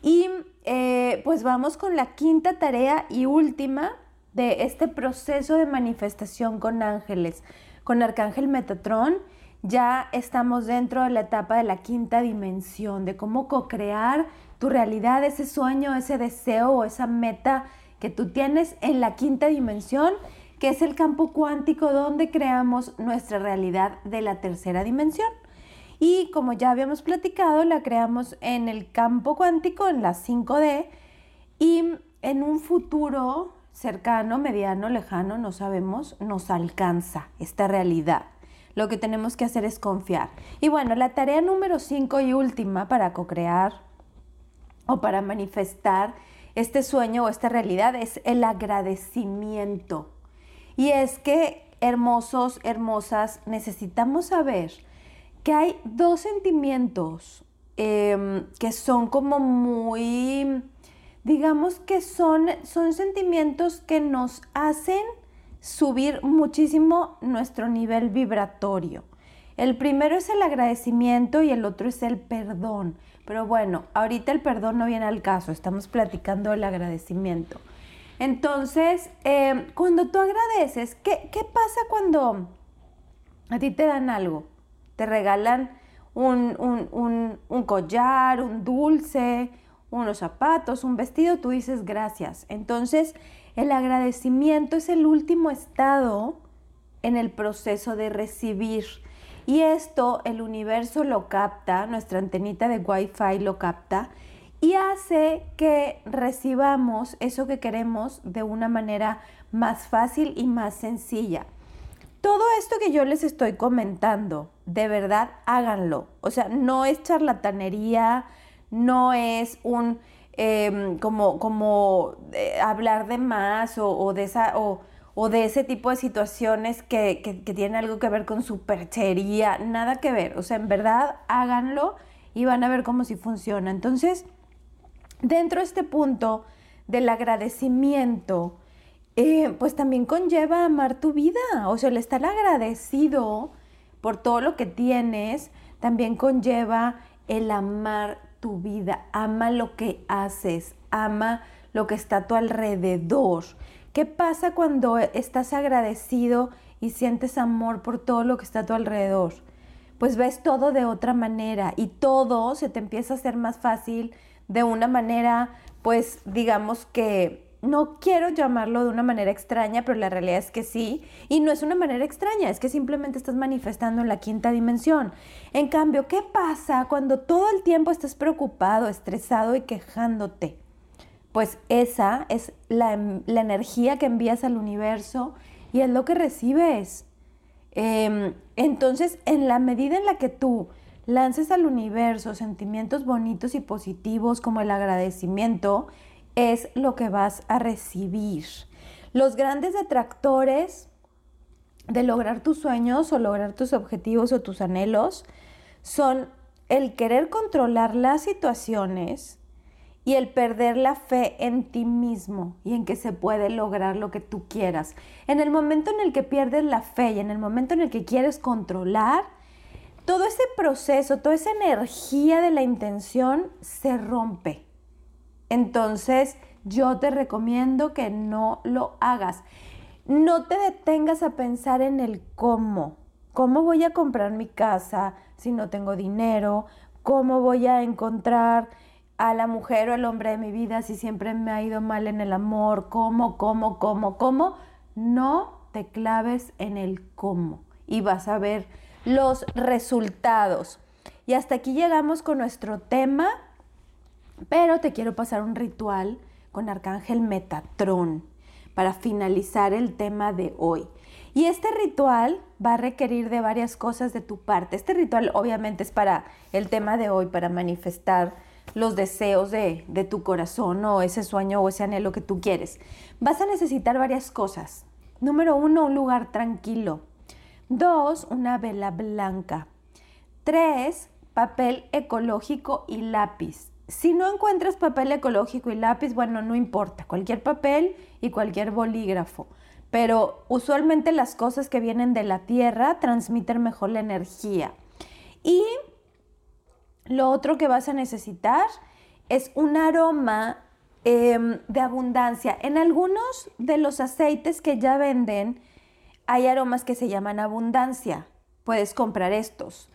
Y eh, pues vamos con la quinta tarea y última de este proceso de manifestación con ángeles, con Arcángel Metatrón ya estamos dentro de la etapa de la quinta dimensión, de cómo co-crear tu realidad, ese sueño, ese deseo o esa meta que tú tienes en la quinta dimensión, que es el campo cuántico donde creamos nuestra realidad de la tercera dimensión. Y como ya habíamos platicado, la creamos en el campo cuántico, en la 5D, y en un futuro cercano, mediano, lejano, no sabemos, nos alcanza esta realidad. Lo que tenemos que hacer es confiar. Y bueno, la tarea número 5 y última para co-crear o para manifestar este sueño o esta realidad es el agradecimiento. Y es que, hermosos, hermosas, necesitamos saber que hay dos sentimientos em, que son como muy, digamos que son, son sentimientos que nos hacen subir muchísimo nuestro nivel vibratorio. El primero es el agradecimiento y el otro es el perdón. Pero bueno, ahorita el perdón no viene al caso, estamos platicando del agradecimiento. Entonces, em, cuando tú agradeces, ¿qué, pasa cuando a ti te dan algo? Te regalan un, un collar, un dulce, unos zapatos, un vestido, tú dices gracias. Entonces, el agradecimiento es el último estado en el proceso de recibir. Y esto el universo lo capta, nuestra antenita de Wi-Fi lo capta y hace que recibamos eso que queremos de una manera más fácil y más sencilla. Todo esto que yo les estoy comentando, de verdad háganlo. O sea, no es charlatanería, no es un Em, como, como eh, hablar de más o, de esa, o, de ese tipo de situaciones que, que, tienen algo que ver con superchería, nada que ver. O sea, en verdad háganlo y van a ver cómo si funciona. Entonces, dentro de este punto del agradecimiento, eh, pues también conlleva amar tu vida. O sea, el estar agradecido por todo lo que tienes, también conlleva el amar tu vida, ama lo que haces, ama lo que está a tu alrededor. ¿Qué pasa cuando estás agradecido y sientes amor por todo lo que está a tu alrededor? Pues ves todo de otra manera y todo se te empieza a hacer más fácil de una manera, pues digamos que no quiero llamarlo de una manera extraña, pero la realidad es que sí. Y no es una manera extraña, es que simplemente estás manifestando en la quinta dimensión. En cambio, ¿qué pasa cuando todo el tiempo estás preocupado, estresado y quejándote? Pues esa es la, energía que envías al universo y es lo que recibes. Em, entonces, en la medida en la que tú lances al universo sentimientos bonitos y positivos como el agradecimiento, es lo que vas a recibir. Los grandes detractores de lograr tus sueños o lograr tus objetivos o tus anhelos son el querer controlar las situaciones y el perder la fe en ti mismo y en que se puede lograr lo que tú quieras. En el momento en el que pierdes la fe y en el momento en el que quieres controlar, todo ese proceso, toda esa energía de la intención se rompe. Entonces, yo te recomiendo que no lo hagas. No te detengas a pensar en el cómo. ¿Cómo voy a comprar mi casa si no tengo dinero? ¿Cómo voy a encontrar a la mujer o el hombre de mi vida si siempre me ha ido mal en el amor? ¿Cómo, cómo, cómo, cómo? No te claves en el cómo y vas a ver los resultados. Y hasta aquí llegamos con nuestro tema pero te quiero pasar un ritual con Arcángel Metatrón para finalizar el tema de hoy. Y este ritual va a requerir de varias cosas de tu parte. Este ritual obviamente es para el tema de hoy, para manifestar los deseos de, de, tu corazón o ese sueño o ese anhelo que tú quieres. Vas a necesitar varias cosas. Número uno, un lugar tranquilo. Dos, una vela blanca. Tres, papel ecológico y lápiz. Si no encuentras papel ecológico y lápiz, bueno, no importa, cualquier papel y cualquier bolígrafo. Pero usualmente las cosas que vienen de la tierra transmiten mejor la energía. Y lo otro que vas a necesitar es un aroma em, de abundancia. En algunos de los aceites que ya venden hay aromas que se llaman abundancia. Puedes comprar estos.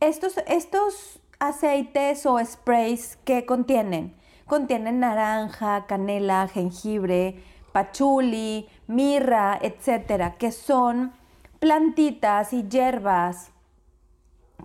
Estos, estos aceites o sprays que contienen. Contienen naranja, canela, jengibre, pachuli, mirra, etcétera, que son plantitas y hierbas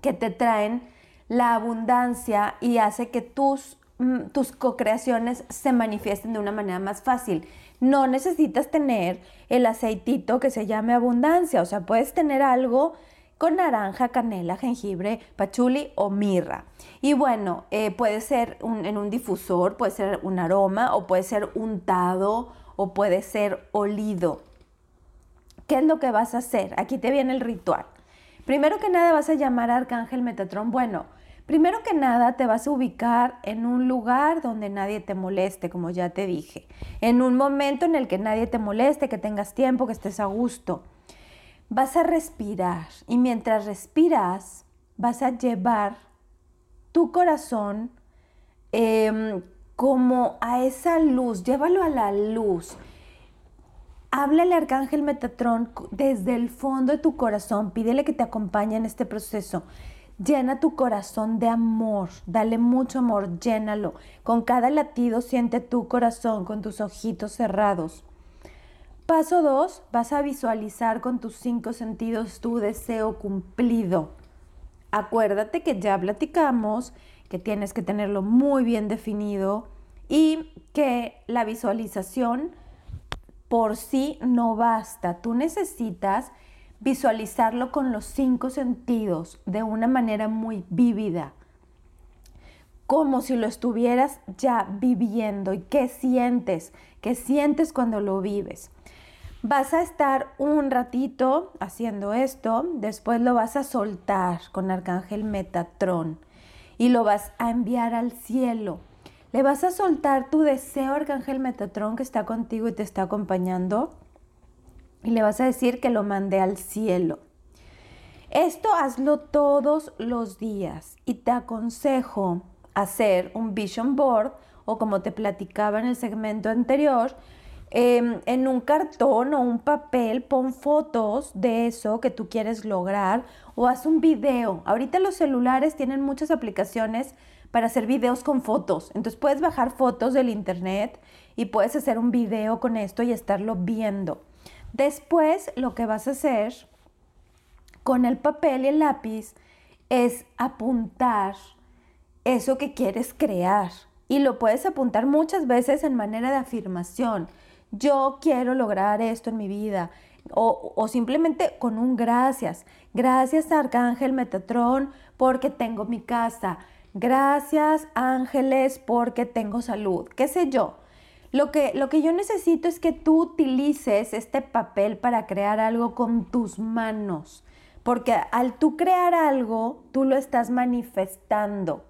que te traen la abundancia y hace que tus, mm, tus co-creaciones se manifiesten de una manera más fácil. No necesitas tener el aceitito que se llame abundancia, o sea, puedes tener algo con naranja, canela, jengibre, pachuli o mirra. Y bueno, eh, puede ser en un difusor, puede ser un aroma o puede ser untado o puede ser olido. ¿Qué es lo que vas a hacer? Aquí te viene el ritual. Primero que nada vas a llamar a Arcángel Metatrón. Bueno, primero que nada te vas a ubicar en un lugar donde nadie te moleste, como ya te dije. En un momento en el que nadie te moleste, que tengas tiempo, que estés a gusto. Vas a respirar y mientras respiras vas a llevar tu corazón em, como a esa luz, llévalo a la luz. Háblale Arcángel Metatrón desde el fondo de tu corazón, pídele que te acompañe en este proceso. Llena tu corazón de amor, dale mucho amor, llénalo. Con cada latido siente tu corazón con tus ojitos cerrados. Paso 2, vas a visualizar con tus cinco sentidos tu deseo cumplido. Acuérdate que ya platicamos que tienes que tenerlo muy bien definido y que la visualización por sí no basta. Tú necesitas visualizarlo con los cinco sentidos de una manera muy vívida, como si lo estuvieras ya viviendo. ¿Y qué sientes? ¿Qué sientes cuando lo vives? Vas a estar un ratito haciendo esto, después lo vas a soltar con Arcángel Metatrón y lo vas a enviar al cielo le vas a soltar tu deseo, Arcángel Metatrón, que está contigo y te está acompañando. Y le vas a decir que lo mande al cielo. Esto hazlo todos los días y te aconsejo hacer un vision board o como te platicaba en el segmento anterior, em, en un cartón o un papel pon fotos de eso que tú quieres lograr o haz un video. Ahorita los celulares tienen muchas aplicaciones para hacer videos con fotos. Entonces puedes bajar fotos del internet y puedes hacer un video con esto y estarlo viendo. Después lo que vas a hacer con el papel y el lápiz es apuntar eso que quieres crear. Y lo puedes apuntar muchas veces en manera de afirmación. Yo quiero lograr esto en mi vida. O, o, simplemente con un gracias. Gracias Arcángel Metatrón porque tengo mi casa. Gracias ángeles porque tengo salud, qué sé yo. Lo que, lo que yo necesito es que tú utilices este papel para crear algo con tus manos, porque al tú crear algo, tú lo estás manifestando.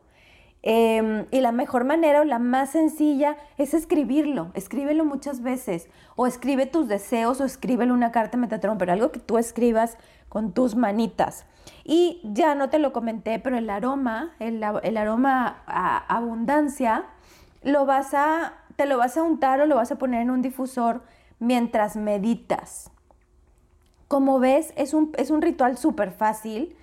Em, y la mejor manera o la más sencilla es escribirlo. Escríbelo muchas veces. O escribe tus deseos o escríbelo una carta Metatron, pero algo que tú escribas con tus manitas. Y ya no te lo comenté, pero el aroma, el, aroma a abundancia, lo vas a, te lo vas a untar o lo vas a poner en un difusor mientras meditas. Como ves, es un, es un ritual súper fácil.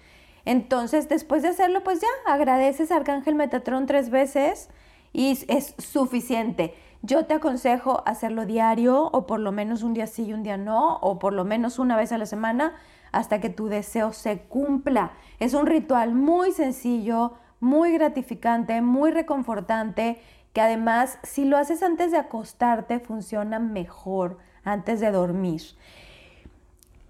Entonces, después de hacerlo, pues ya agradeces a Arcángel Metatrón tres veces y es suficiente. Yo te aconsejo hacerlo diario o por lo menos un día sí y un día no, o por lo menos una vez a la semana hasta que tu deseo se cumpla. Es un ritual muy sencillo, muy gratificante, muy reconfortante, que además si lo haces antes de acostarte funciona mejor antes de dormir.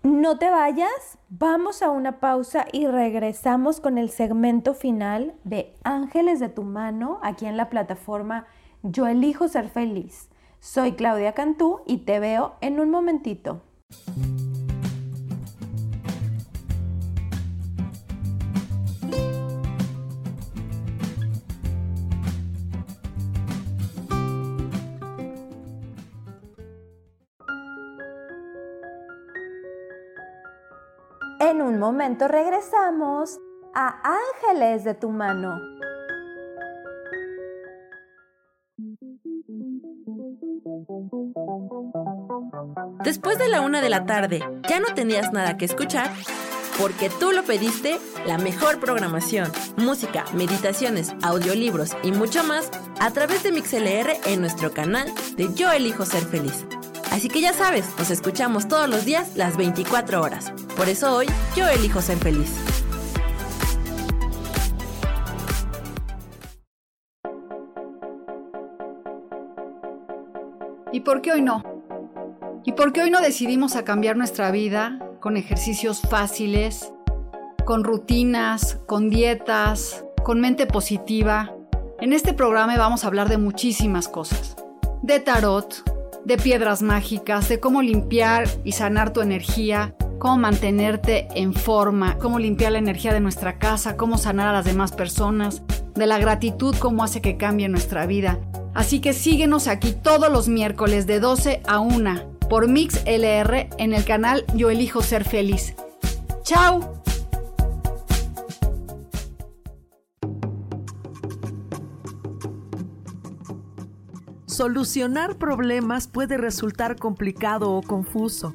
No te vayas, vamos a una pausa y regresamos con el segmento final de Ángeles de tu mano aquí en la plataforma Yo elijo ser feliz. Soy Claudia Cantú y te veo en un momentito. Momento regresamos a Ángeles de tu mano. Después de la una de la tarde, ¿ya no tenías nada que escuchar? Porque tú lo pediste, la mejor programación, música, meditaciones, audiolibros y mucho más a través de MixLR en nuestro canal de Yo Elijo Ser Feliz. Así que ya sabes, nos escuchamos todos los días las 24 horas. Por eso hoy yo elijo ser feliz. ¿Y por qué hoy no? ¿Y por qué hoy no decidimos a cambiar nuestra vida con ejercicios fáciles, con rutinas, con dietas, con mente positiva? En este programa vamos a hablar de muchísimas cosas. De tarot, de piedras mágicas, de cómo limpiar y sanar tu energía, cómo mantenerte en forma, cómo limpiar la energía de nuestra casa, cómo sanar a las demás personas, de la gratitud, cómo hace que cambie nuestra vida. Así que síguenos aquí todos los miércoles de 12 a 1 por Mix LR en el canal Yo Elijo Ser Feliz. ¡Chao! Solucionar problemas puede resultar complicado o confuso.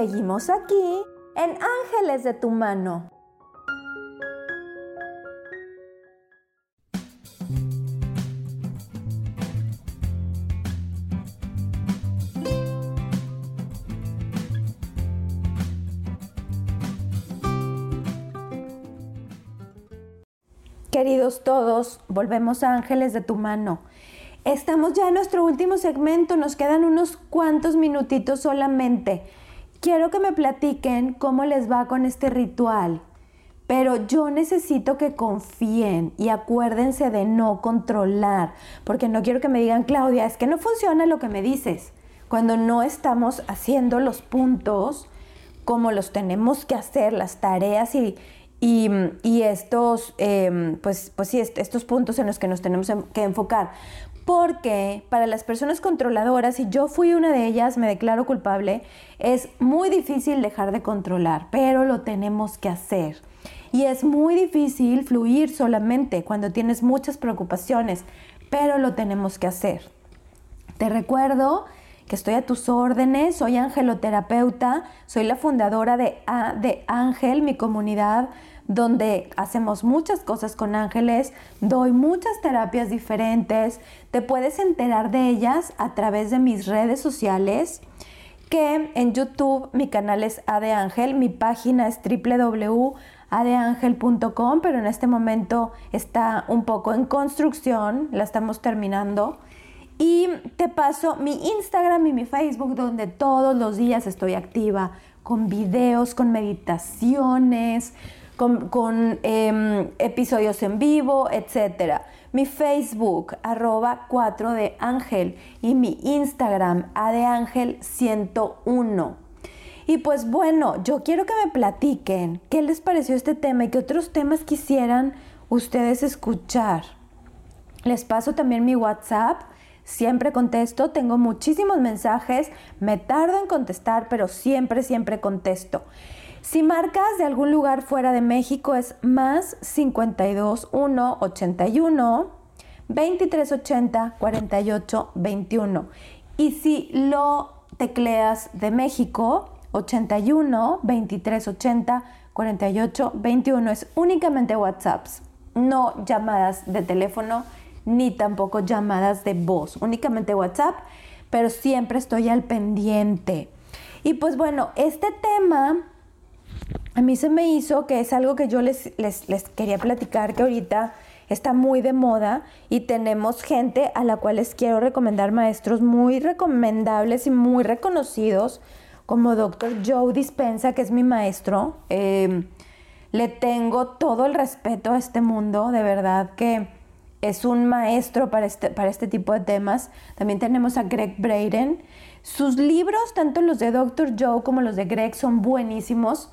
Seguimos aquí en Ángeles de tu mano. Queridos todos, volvemos a Ángeles de tu mano. Estamos ya en nuestro último segmento, nos quedan unos cuantos minutitos solamente. Quiero que me platiquen cómo les va con este ritual, pero yo necesito que confíen y acuérdense de no controlar, porque no quiero que me digan, Claudia, es que no funciona lo que me dices. Cuando no estamos haciendo los puntos como los tenemos que hacer, las tareas y, y, estos, em, pues, pues sí, estos puntos en los que nos tenemos que enfocar. Porque para las personas controladoras, y yo fui una de ellas, me declaro culpable, es muy difícil dejar de controlar, pero lo tenemos que hacer. Y es muy difícil fluir solamente cuando tienes muchas preocupaciones, pero lo tenemos que hacer. Te recuerdo que estoy a tus órdenes, soy angeloterapeuta, soy la fundadora de, de Ángel, mi comunidad donde hacemos muchas cosas con ángeles, doy muchas terapias diferentes, te puedes enterar de ellas a través de mis redes sociales, que en YouTube mi canal es Ade Ángel, mi página es www.adeangel.com, pero en este momento está un poco en construcción, la estamos terminando. Y te paso mi Instagram y mi Facebook donde todos los días estoy activa con videos, con meditaciones, con, em, episodios en vivo, etc. Mi Facebook, arroba 4 de Ángel y mi Instagram, Ángel 101. Y pues bueno, yo quiero que me platiquen qué les pareció este tema y qué otros temas quisieran ustedes escuchar. Les paso también mi WhatsApp. Siempre contesto, tengo muchísimos mensajes, me tardo en contestar, pero siempre, siempre contesto. Si marcas de algún lugar fuera de México es más 52 1 81 23 80 48 21. Y si lo tecleas de México, 81 23 80 48 21 es únicamente WhatsApps, no llamadas de teléfono ni tampoco llamadas de voz, únicamente WhatsApp, pero siempre estoy al pendiente. Y pues bueno, este tema a mí se me hizo que es algo que yo les, les, quería platicar, que ahorita está muy de moda y tenemos gente a la cual les quiero recomendar maestros muy recomendables y muy reconocidos, como Dr. Joe Dispensa, que es mi maestro. Em, le tengo todo el respeto a este mundo, de verdad que es un maestro para este, para este tipo de temas. También tenemos a Greg Braden. Sus libros, tanto los de Dr. Joe como los de Greg, son buenísimos.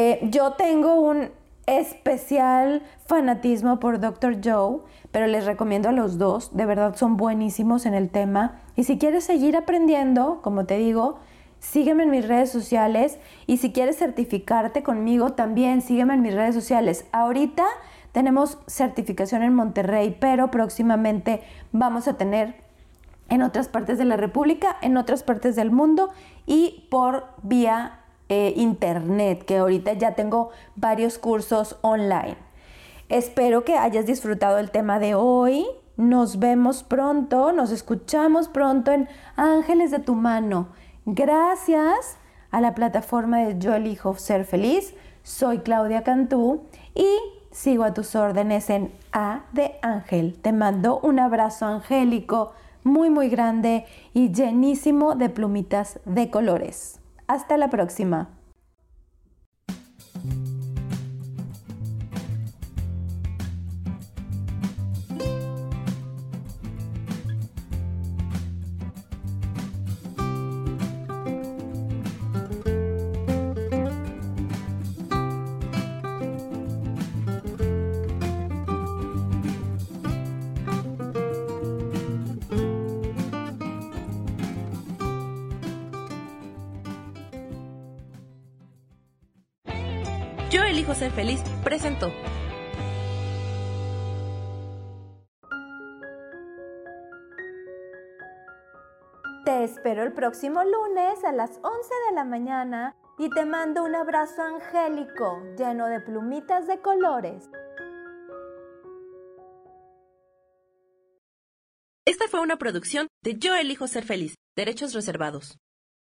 Eh, yo tengo un especial fanatismo por Dr. Joe, pero les recomiendo a los dos, de verdad son buenísimos en el tema. Y si quieres seguir aprendiendo, como te digo, sígueme en mis redes sociales y si quieres certificarte conmigo también, sígueme en mis redes sociales. Ahorita tenemos certificación en Monterrey, pero próximamente vamos a tener en otras partes de la República, en otras partes del mundo y por vía eh, internet, que ahorita ya tengo varios cursos online. Espero que hayas disfrutado el tema de hoy. Nos vemos pronto, nos escuchamos pronto en Ángeles de tu mano. Gracias a la plataforma de Yo elijo ser feliz. Soy Claudia Cantú y sigo a tus órdenes en A de Ángel. Te mando un abrazo angélico muy muy grande y llenísimo de plumitas de colores. Hasta la próxima. Presentó. Te espero el próximo lunes a las 11 de la mañana y te mando un abrazo angélico lleno de plumitas de colores. Esta fue una producción de Yo elijo ser feliz, derechos reservados.